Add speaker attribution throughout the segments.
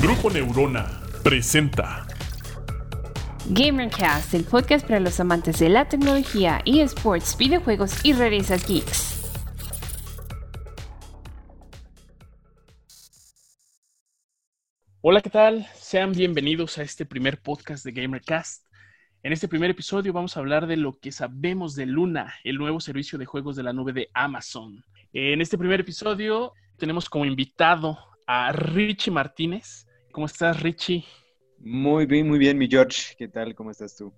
Speaker 1: Grupo Neurona presenta
Speaker 2: Gamercast, el podcast para los amantes de la tecnología, eSports, videojuegos y rarezas geeks.
Speaker 3: Hola, ¿qué tal? Sean bienvenidos a este primer podcast de Gamercast. En este primer episodio vamos a hablar de lo que sabemos de Luna, el nuevo servicio de juegos de la nube de Amazon. En este primer episodio tenemos como invitado a Richie Martínez. ¿Cómo estás, Richie?
Speaker 4: Muy bien, muy bien, mi George. ¿Qué tal? ¿Cómo estás tú?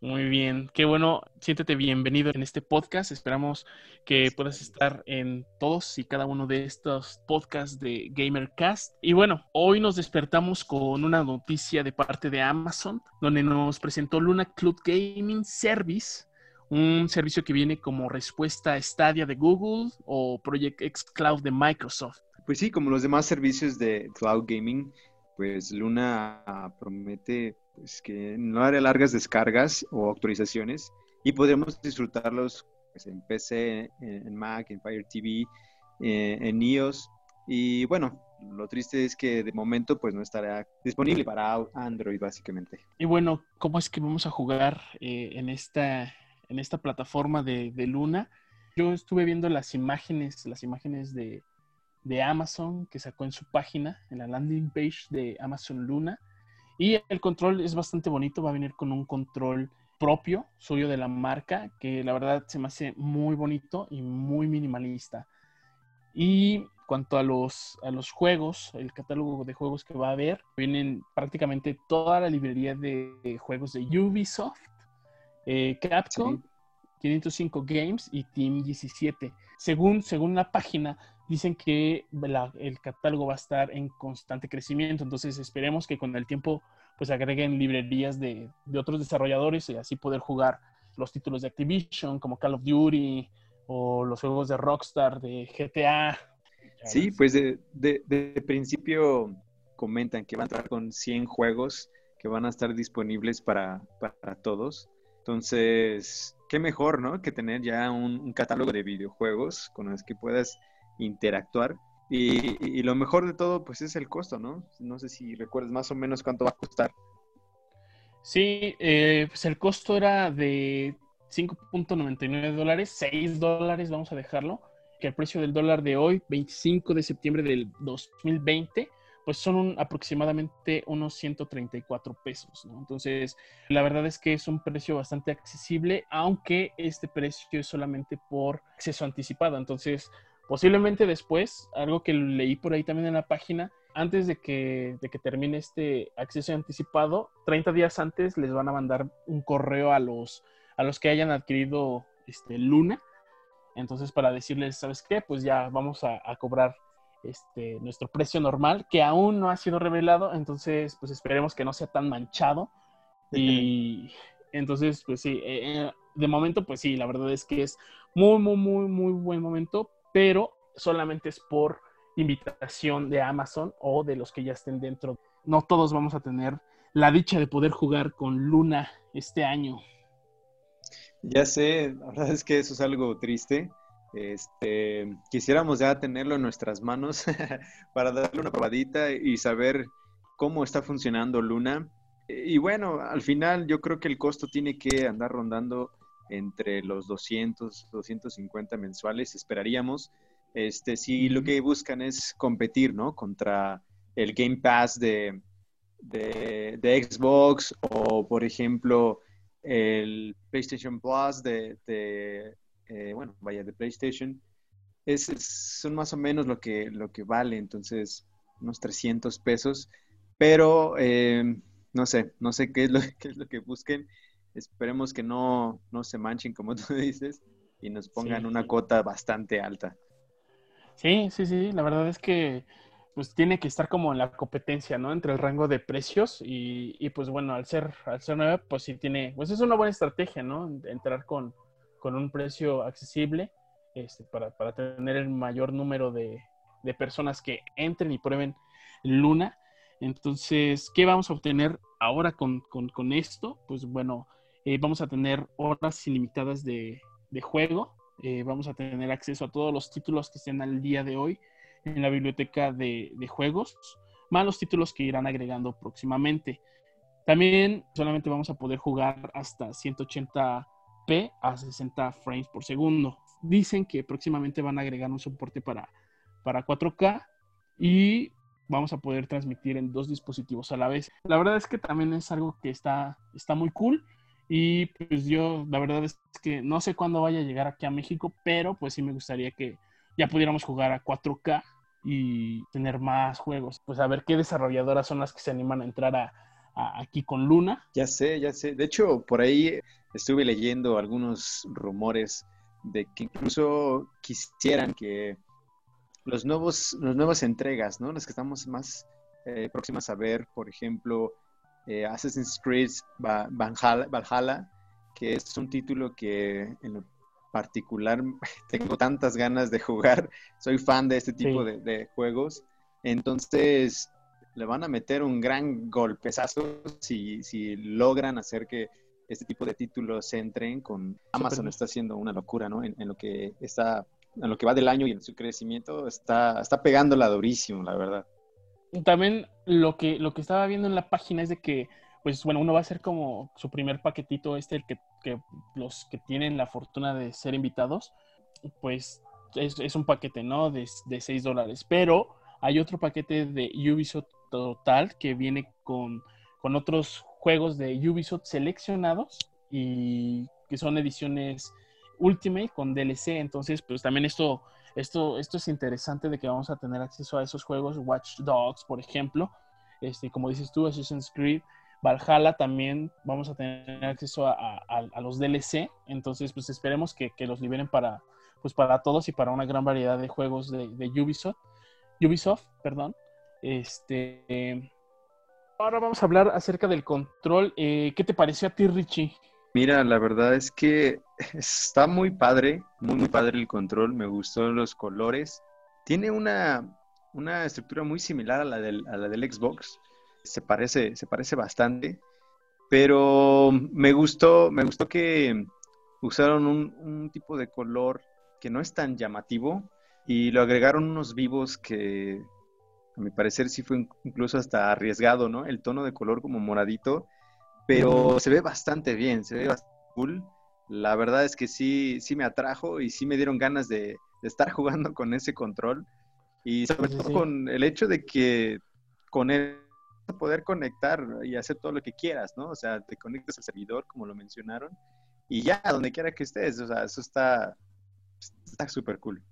Speaker 3: Muy bien, qué bueno, siéntete bienvenido en este podcast. Esperamos que puedas estar en todos y cada uno de estos podcasts de GamerCast. Y bueno, hoy nos despertamos con una noticia de parte de Amazon, donde nos presentó Luna Cloud Gaming Service, un servicio que viene como respuesta a Stadia de Google o Project X Cloud de Microsoft.
Speaker 4: Pues sí, como los demás servicios de cloud gaming, pues Luna promete pues, que no hará largas descargas o actualizaciones y podremos disfrutarlos pues, en PC, en, Mac, en Fire TV, eh, en iOS. Y bueno, lo triste es que de momento pues no estará disponible para Android básicamente.
Speaker 3: Y bueno, ¿cómo es que vamos a jugar eh, en, esta, en esta plataforma de, de, Luna? Yo estuve viendo las imágenes, las imágenes de, de Amazon que sacó en su página, en la landing page de Amazon Luna. Y el control es bastante bonito, va a venir con un control propio, suyo de la marca, que la verdad se me hace muy bonito y muy minimalista. Y cuanto a los, a los juegos, el catálogo de juegos que va a haber, vienen prácticamente toda la librería de, juegos de Ubisoft, eh, Capcom, 505 Games y Team 17. Según, según la página, dicen que el catálogo va a estar en constante crecimiento, entonces esperemos que con el tiempo pues agreguen librerías de, otros desarrolladores y así poder jugar los títulos de Activision como Call of Duty o los juegos de Rockstar, de GTA.
Speaker 4: Sí, pues de, de, principio comentan que van a estar con 100 juegos que van a estar disponibles para, para todos. Entonces, qué mejor, ¿no? Que tener ya un, un catálogo de videojuegos con los que puedas interactuar. Y, lo mejor de todo, pues es el costo, ¿no? No sé si recuerdas más o menos cuánto va a costar.
Speaker 3: Sí, eh, pues el costo era de 5.99 dólares, 6 dólares, vamos a dejarlo, que el precio del dólar de hoy, 25 de septiembre del 2020, pues son aproximadamente unos 134 pesos, ¿no? Entonces, la verdad es que es un precio bastante accesible, aunque este precio es solamente por acceso anticipado. Entonces, Posiblemente después, algo que leí por ahí también en la página, antes de que, de que termine este acceso anticipado, 30 días antes les van a mandar un correo a los, a los que hayan adquirido este, Luna. Entonces, para decirles, ¿sabes qué? Pues ya vamos a, cobrar este, nuestro precio normal, que aún no ha sido revelado. Entonces, pues esperemos que no sea tan manchado. Y entonces, pues sí, eh, eh, de momento, pues sí, la verdad es que es muy, muy, muy, muy buen momento pero solamente es por invitación de Amazon o de los que ya estén dentro. No todos vamos a tener la dicha de poder jugar con Luna este año.
Speaker 4: Ya sé, la verdad es que eso es algo triste. Este, quisiéramos ya tenerlo en nuestras manos para darle una probadita y saber cómo está funcionando Luna. Y bueno, al final yo creo que el costo tiene que andar rondando entre los 200, 250 mensuales, esperaríamos. Este, si lo que buscan es competir, ¿no? Contra el Game Pass de, de, Xbox o, por ejemplo, el PlayStation Plus de, eh, bueno, vaya, de PlayStation, es, son más o menos lo que, lo que vale, entonces, unos 300 pesos, pero eh, no sé, no sé qué es lo, qué es lo que busquen Esperemos que no, no se manchen, como tú dices, y nos pongan una cota bastante alta.
Speaker 3: Sí, sí, sí. La verdad es que pues tiene que estar como en la competencia, ¿no? Entre el rango de precios y, y pues bueno, al ser, al ser nueva, pues sí tiene, pues es una buena estrategia, ¿no? Entrar con, con un precio accesible este, para, para, tener el mayor número de, de, personas que entren y prueben Luna. Entonces, ¿qué vamos a obtener ahora con, con, con esto? Pues bueno, eh, vamos a tener horas ilimitadas de, juego. Eh, vamos a tener acceso a todos los títulos que estén al día de hoy en la biblioteca de, juegos. más los títulos que irán agregando próximamente. También solamente vamos a poder jugar hasta 180p a 60 frames por segundo. Dicen que próximamente van a agregar un soporte para, para 4K y vamos a poder transmitir en dos dispositivos a la vez. La verdad es que también es algo que está, está muy cool. Y pues yo, la verdad es que no sé cuándo vaya a llegar aquí a México, pero pues sí me gustaría que ya pudiéramos jugar a 4K y tener más juegos. Pues a ver qué desarrolladoras son las que se animan a entrar a, aquí con Luna.
Speaker 4: Ya sé, ya sé. De hecho, por ahí estuve leyendo algunos rumores de que incluso quisieran que los nuevos, las nuevas entregas, ¿no? Las que estamos más eh, próximas a ver, por ejemplo, eh, Assassin's Creed Valhalla, que es un título que en lo particular tengo tantas ganas de jugar. Soy fan de este tipo de, juegos. Entonces, le van a meter un gran golpezazo si, si logran hacer que este tipo de títulos entren con Amazon está haciendo una locura, ¿no? En, lo que está, en lo que va del año y en su crecimiento está, está pegándola durísimo, la verdad.
Speaker 3: También lo que, lo que estaba viendo en la página es de que, pues bueno, uno va a ser como su primer paquetito, este, el que, los que tienen la fortuna de ser invitados, pues es, un paquete, ¿no? De, de 6 dólares. Pero hay otro paquete de Ubisoft Total que viene con, con otros juegos de Ubisoft seleccionados y que son ediciones Ultimate con DLC. Entonces, pues también esto esto, esto es interesante de que vamos a tener acceso a esos juegos, Watch Dogs, por ejemplo, este, como dices tú, Assassin's Creed, Valhalla también vamos a tener acceso a, los DLC, entonces pues esperemos que, los liberen para, pues, para todos y para una gran variedad de juegos de, Ubisoft, Ubisoft, perdón. Este, ahora vamos a hablar acerca del control. Eh, ¿Qué te pareció a ti, Richie?
Speaker 4: Mira, la verdad es que está muy padre, muy, padre el control, me gustó los colores. Tiene una, una estructura muy similar a la, del, a la del Xbox, se parece, se parece bastante, pero me gustó, me gustó que usaron un, un tipo de color que no es tan llamativo y lo agregaron unos vivos que a mi parecer sí fue incluso hasta arriesgado, ¿no? El tono de color como moradito pero se ve bastante bien, se ve bastante cool. La verdad es que sí, sí me atrajo y sí me dieron ganas de, estar jugando con ese control. Y sobre todo con el hecho de que con él poder conectar y hacer todo lo que quieras, ¿no? O sea, te conectas al servidor, como lo mencionaron, y ya, donde quiera que estés, o sea, eso está está súper cool.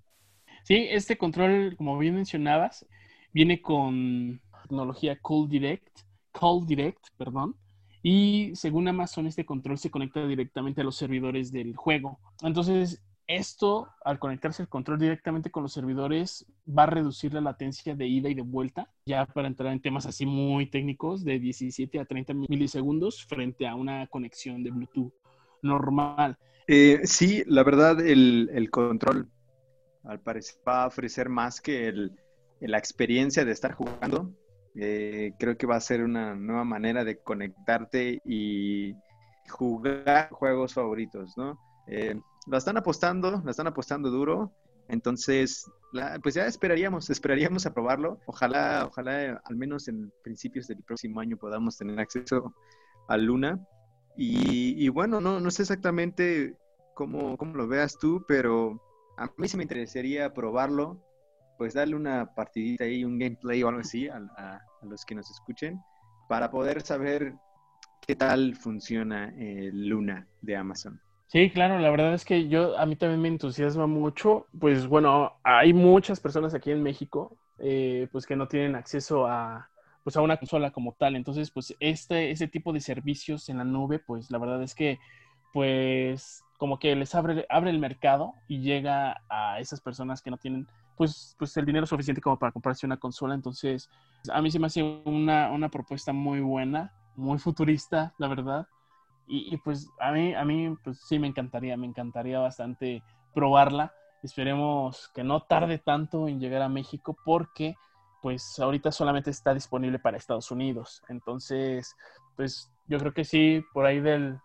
Speaker 3: Sí, este control, como bien mencionabas, viene con tecnología Cool Direct, Call Direct, perdón, y según Amazon, este control se conecta directamente a los servidores del juego. Entonces, esto, al conectarse el control directamente con los servidores, va a reducir la latencia de ida y de vuelta, ya para entrar en temas así muy técnicos, de 17 a 30 milisegundos frente a una conexión de Bluetooth normal.
Speaker 4: Eh, sí, la verdad, el, control al parecer va a ofrecer más que la experiencia de estar jugando. Eh, creo que va a ser una nueva manera de conectarte y jugar juegos favoritos, ¿no? Eh, lo están apostando, lo están apostando duro. Entonces, pues ya esperaríamos, esperaríamos a probarlo. Ojalá, ojalá al menos en principios del próximo año podamos tener acceso a Luna. Y, bueno, no, no sé exactamente cómo, cómo lo veas tú, pero a mí sí me interesaría probarlo pues darle una partidita ahí, un gameplay o algo así a, los que nos escuchen para poder saber qué tal funciona el Luna de Amazon.
Speaker 3: Sí, claro, la verdad es que yo, a mí también me entusiasma mucho, pues bueno, hay muchas personas aquí en México, eh, pues que no tienen acceso a, pues a una consola como tal, entonces pues este, ese tipo de servicios en la nube, pues la verdad es que, pues como que les abre, abre el mercado y llega a esas personas que no tienen pues, pues el dinero suficiente como para comprarse una consola. Entonces, a mí se me hace una, una propuesta muy buena, muy futurista, la verdad. Y, pues a mí, a mí pues sí me encantaría, me encantaría bastante probarla. Esperemos que no tarde tanto en llegar a México porque pues ahorita solamente está disponible para Estados Unidos. Entonces, pues yo creo que sí, por ahí del,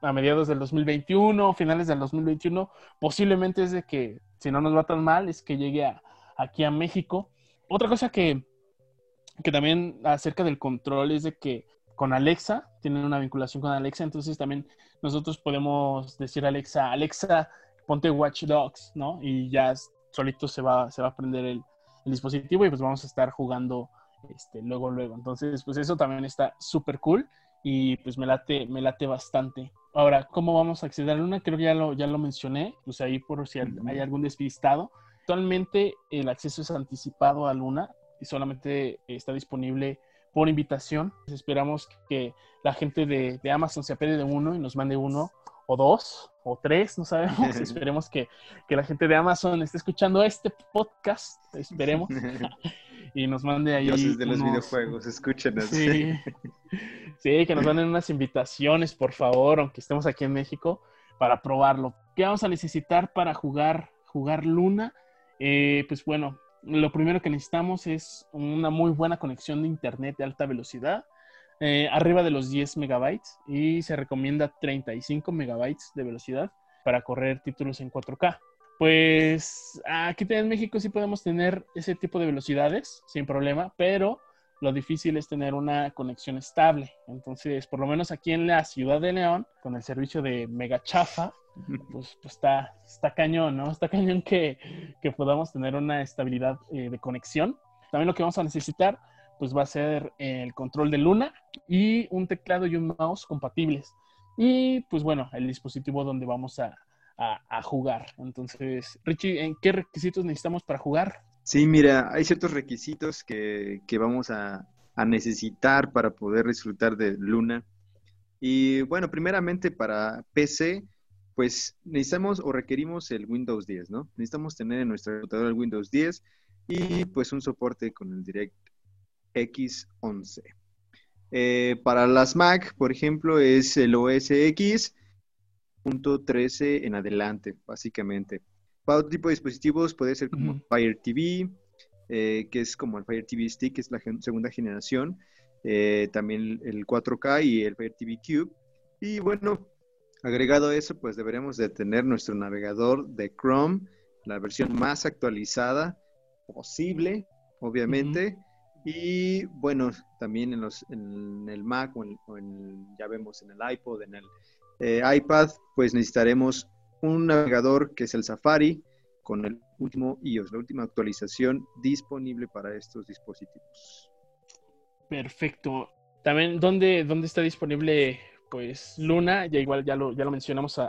Speaker 3: a mediados del 2021, finales del 2021, posiblemente es de que si no nos va tan mal, es que llegue aquí a México. Otra cosa que, que también acerca del control es de que con Alexa, tienen una vinculación con Alexa, entonces también nosotros podemos decir a Alexa, Alexa, ponte Watch Dogs, ¿no? Y ya solito se va, se va a prender el, dispositivo y pues vamos a estar jugando este, luego, luego. Entonces, pues eso también está súper cool y pues me late, me late bastante. Ahora, ¿cómo vamos a acceder a Luna? Creo que ya lo, ya lo mencioné, pues ahí por si hay algún despistado. Actualmente el acceso es anticipado a Luna y solamente está disponible por invitación. Esperamos que la gente de, Amazon se apede de uno y nos mande uno o dos o tres, no sabemos. Esperemos que, la gente de Amazon esté escuchando este podcast, esperemos, y nos mande ahí.
Speaker 4: Dioses de los videojuegos, escúchenos.
Speaker 3: Sí. sí, que nos manden unas invitaciones, por favor, aunque estemos aquí en México, para probarlo. ¿Qué vamos a necesitar para jugar, jugar Luna? Eh, pues bueno, lo primero que necesitamos es una muy buena conexión de internet de alta velocidad, eh, arriba de los 10 megabytes y se recomienda 35 megabytes de velocidad para correr títulos en 4K. Pues aquí en México sí podemos tener ese tipo de velocidades sin problema, pero lo difícil es tener una conexión estable. Entonces, por lo menos aquí en la ciudad de León, con el servicio de Mega Chafa, pues, pues, está, está cañón, ¿no? Está cañón que, podamos tener una estabilidad eh, de conexión. También lo que vamos a necesitar, pues va a ser el control de Luna y un teclado y un mouse compatibles. Y pues bueno, el dispositivo donde vamos a, jugar. Entonces, Richie, ¿en qué requisitos necesitamos para jugar?
Speaker 4: Sí, mira, hay ciertos requisitos que, vamos a, necesitar para poder disfrutar de Luna. Y bueno, primeramente para PC, pues necesitamos o requerimos el Windows 10, ¿no? Necesitamos tener en nuestra computadora el Windows 10 y pues un soporte con el DirectX 11. Eh, para las Mac, por ejemplo, es el OS X en adelante, básicamente. Para otro tipo de dispositivos puede ser como Fire TV, eh, que es como el Fire TV Stick, que es la segunda generación. Eh, también el 4K y el Fire TV Cube. Y bueno, agregado a eso, pues deberemos de tener nuestro navegador de Chrome, la versión más actualizada posible, obviamente. Y bueno, también en, los, en el Mac o, en, ya vemos en el iPod, en el eh, iPad, pues necesitaremos un navegador que es el Safari con el último iOS, la última actualización disponible para estos dispositivos.
Speaker 3: Perfecto. También, ¿dónde, dónde está disponible pues Luna? Ya igual ya lo, ya lo mencionamos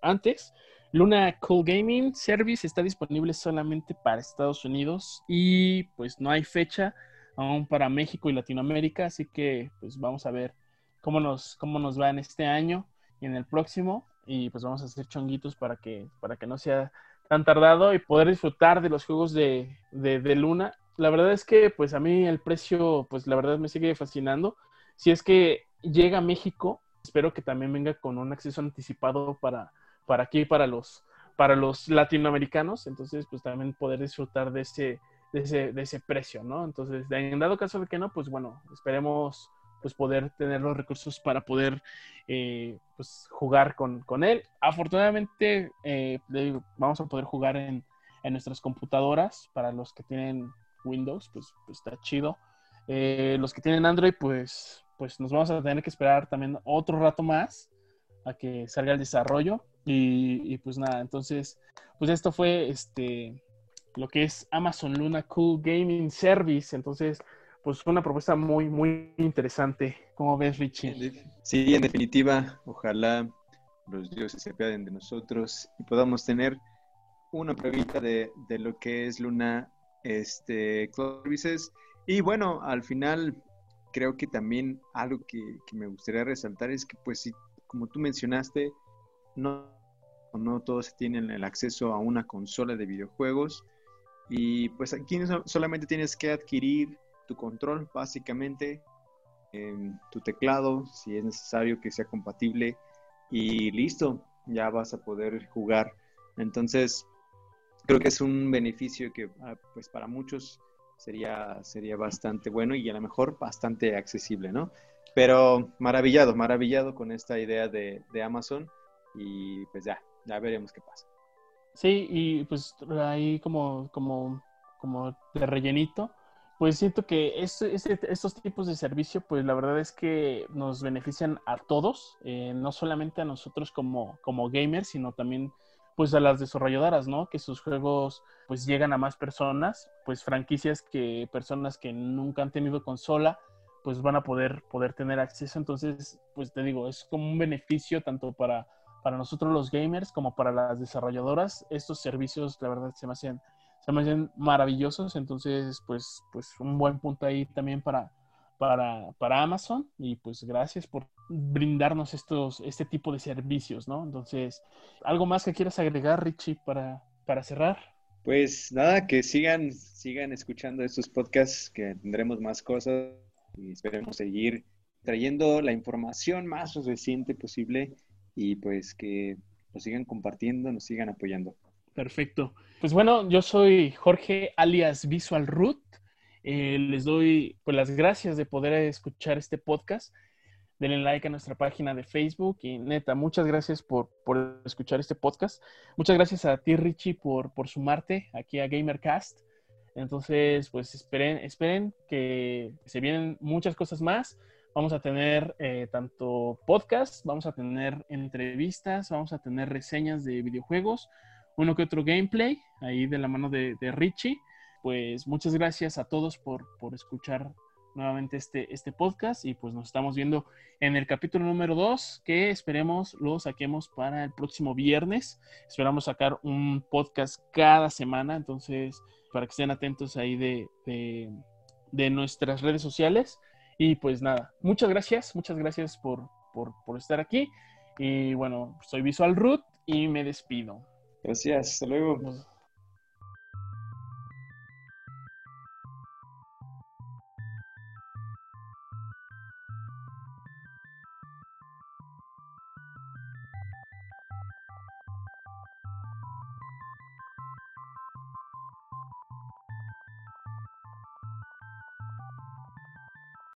Speaker 3: antes. Luna Cool Gaming Service está disponible solamente para Estados Unidos y pues no hay fecha aún para México y Latinoamérica, así que pues vamos a ver cómo nos, cómo nos va en este año y en el próximo y pues vamos a hacer chonguitos para que, para que no sea tan tardado y poder disfrutar de los juegos de, de, Luna. La verdad es que pues a mí el precio pues la verdad me sigue fascinando. Si es que llega a México, espero que también venga con un acceso anticipado para, para aquí, para los, para los latinoamericanos. Entonces pues también poder disfrutar de ese, de ese, de ese precio, ¿no? Entonces en dado caso de que no, pues bueno, esperemos pues poder tener los recursos para poder eh, pues, jugar con, él. Afortunadamente eh, vamos a poder jugar en, nuestras computadoras para los que tienen Windows, pues, pues está chido. Eh, los que tienen Android, pues, pues nos vamos a tener que esperar también otro rato más a que salga el desarrollo. Y, y, pues nada, entonces, pues esto fue este lo que es Amazon Luna Cool Gaming Service. Entonces, pues una propuesta muy, muy interesante. ¿Cómo ves, Richie?
Speaker 4: Sí, en definitiva, ojalá los dioses se apiaden de nosotros y podamos tener una pruebita de, lo que es Luna este, Services. Y bueno, al final creo que también algo que, me gustaría resaltar es que, pues, sí, como tú mencionaste, no, no todos tienen el acceso a una consola de videojuegos. Y pues aquí solamente tienes que adquirir tu control, básicamente, tu teclado, si es necesario que sea compatible, y listo, ya vas a poder jugar. Entonces, creo que es un beneficio que ah, pues para muchos sería, sería bastante bueno y a lo mejor bastante accesible, ¿no? Pero maravillado, maravillado con esta idea de, de Amazon y pues ya, ya veremos qué pasa.
Speaker 3: Sí, y pues ahí como, como, como de rellenito, pues siento que estos tipos de servicio, pues la verdad es que nos benefician a todos, eh, no solamente a nosotros como, como gamers, sino también pues a las desarrolladoras, ¿no? Que sus juegos pues llegan a más personas, pues franquicias que personas que nunca han tenido consola, pues van a poder, poder tener acceso. Entonces, pues te digo, es como un beneficio tanto para, para nosotros los gamers como para las desarrolladoras. Estos servicios, la verdad, se me hacen se maravillosos, entonces pues, pues un buen punto ahí también para, para, para Amazon y pues gracias por brindarnos estos, este tipo de servicios, ¿no? Entonces, ¿algo más que quieras agregar, Richie, para, para cerrar?
Speaker 4: Pues nada, que sigan, sigan escuchando estos podcasts, que tendremos más cosas y esperemos seguir trayendo la información más reciente posible y pues que nos sigan compartiendo, nos sigan apoyando.
Speaker 3: Perfecto. Pues bueno, yo soy Jorge alias Visual Root. Eh, les doy pues, las gracias de poder escuchar este podcast. Denle like a nuestra página de Facebook y neta, muchas gracias por, por escuchar este podcast. Muchas gracias a ti, Richie, por, por sumarte aquí a GamerCast. Entonces, pues esperen, esperen que se vienen muchas cosas más. Vamos a tener eh, tanto podcast, vamos a tener entrevistas, vamos a tener reseñas de videojuegos, uno que otro gameplay ahí de la mano de, Richie. Pues muchas gracias a todos por, escuchar nuevamente este, este podcast y pues nos estamos viendo en el capítulo número 2 que esperemos lo saquemos para el próximo viernes. Esperamos sacar un podcast cada semana, entonces para que estén atentos ahí de, de, nuestras redes sociales. Y pues nada, muchas gracias, muchas gracias por, por, por estar aquí. Y bueno, soy Visual Root y me despido.
Speaker 4: Gracias, hasta luego.